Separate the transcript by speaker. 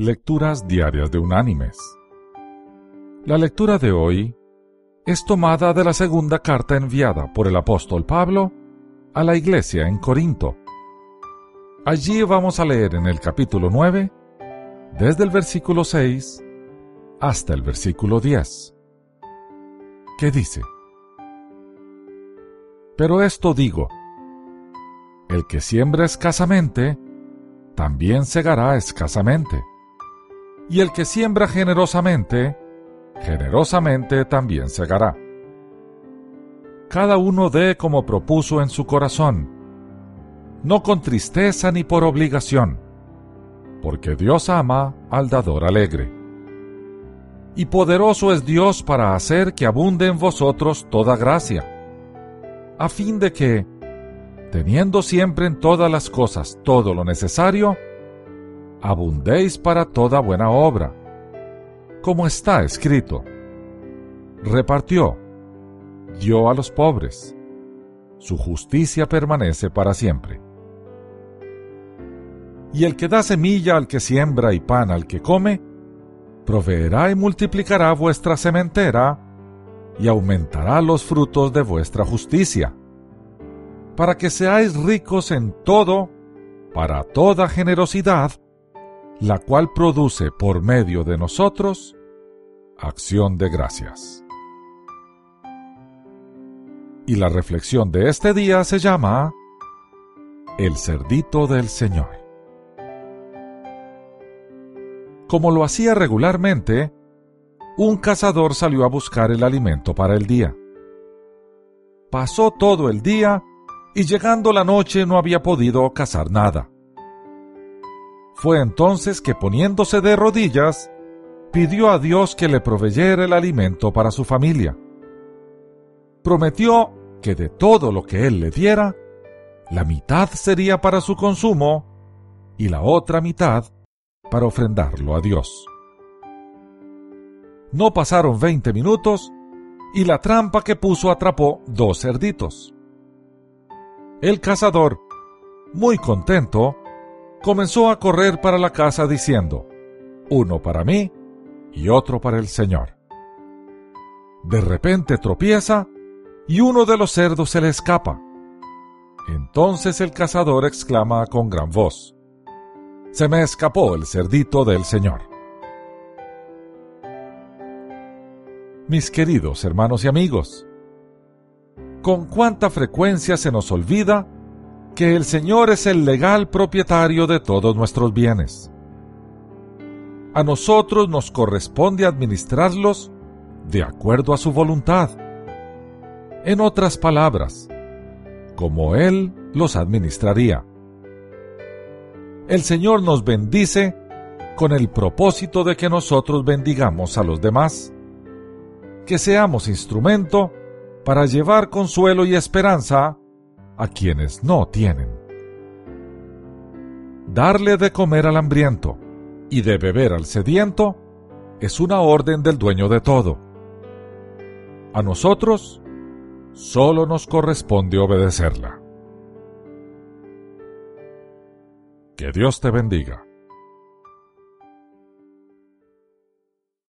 Speaker 1: Lecturas Diarias de Unánimes. La lectura de hoy es tomada de la segunda carta enviada por el apóstol Pablo a la iglesia en Corinto. Allí vamos a leer en el capítulo 9, desde el versículo 6 hasta el versículo 10, que dice, Pero esto digo, el que siembra escasamente, también segará escasamente y el que siembra generosamente, generosamente también segará. Cada uno dé como propuso en su corazón, no con tristeza ni por obligación, porque Dios ama al dador alegre. Y poderoso es Dios para hacer que abunde en vosotros toda gracia, a fin de que, teniendo siempre en todas las cosas todo lo necesario, abundéis para toda buena obra. Como está escrito, repartió, dio a los pobres, su justicia permanece para siempre. Y el que da semilla al que siembra y pan al que come, proveerá y multiplicará vuestra sementera y aumentará los frutos de vuestra justicia, para que seáis ricos en todo, para toda generosidad, la cual produce por medio de nosotros acción de gracias. Y la reflexión de este día se llama El cerdito del Señor. Como lo hacía regularmente, un cazador salió a buscar el alimento para el día. Pasó todo el día y llegando la noche no había podido cazar nada. Fue entonces que poniéndose de rodillas, pidió a Dios que le proveyera el alimento para su familia. Prometió que de todo lo que él le diera, la mitad sería para su consumo y la otra mitad para ofrendarlo a Dios. No pasaron veinte minutos y la trampa que puso atrapó dos cerditos. El cazador, muy contento, comenzó a correr para la casa diciendo, uno para mí y otro para el Señor. De repente tropieza y uno de los cerdos se le escapa. Entonces el cazador exclama con gran voz, Se me escapó el cerdito del Señor. Mis queridos hermanos y amigos, con cuánta frecuencia se nos olvida que el Señor es el legal propietario de todos nuestros bienes. A nosotros nos corresponde administrarlos de acuerdo a su voluntad. En otras palabras, como Él los administraría. El Señor nos bendice con el propósito de que nosotros bendigamos a los demás, que seamos instrumento para llevar consuelo y esperanza a quienes no tienen. Darle de comer al hambriento y de beber al sediento es una orden del dueño de todo. A nosotros solo nos corresponde obedecerla. Que Dios te bendiga.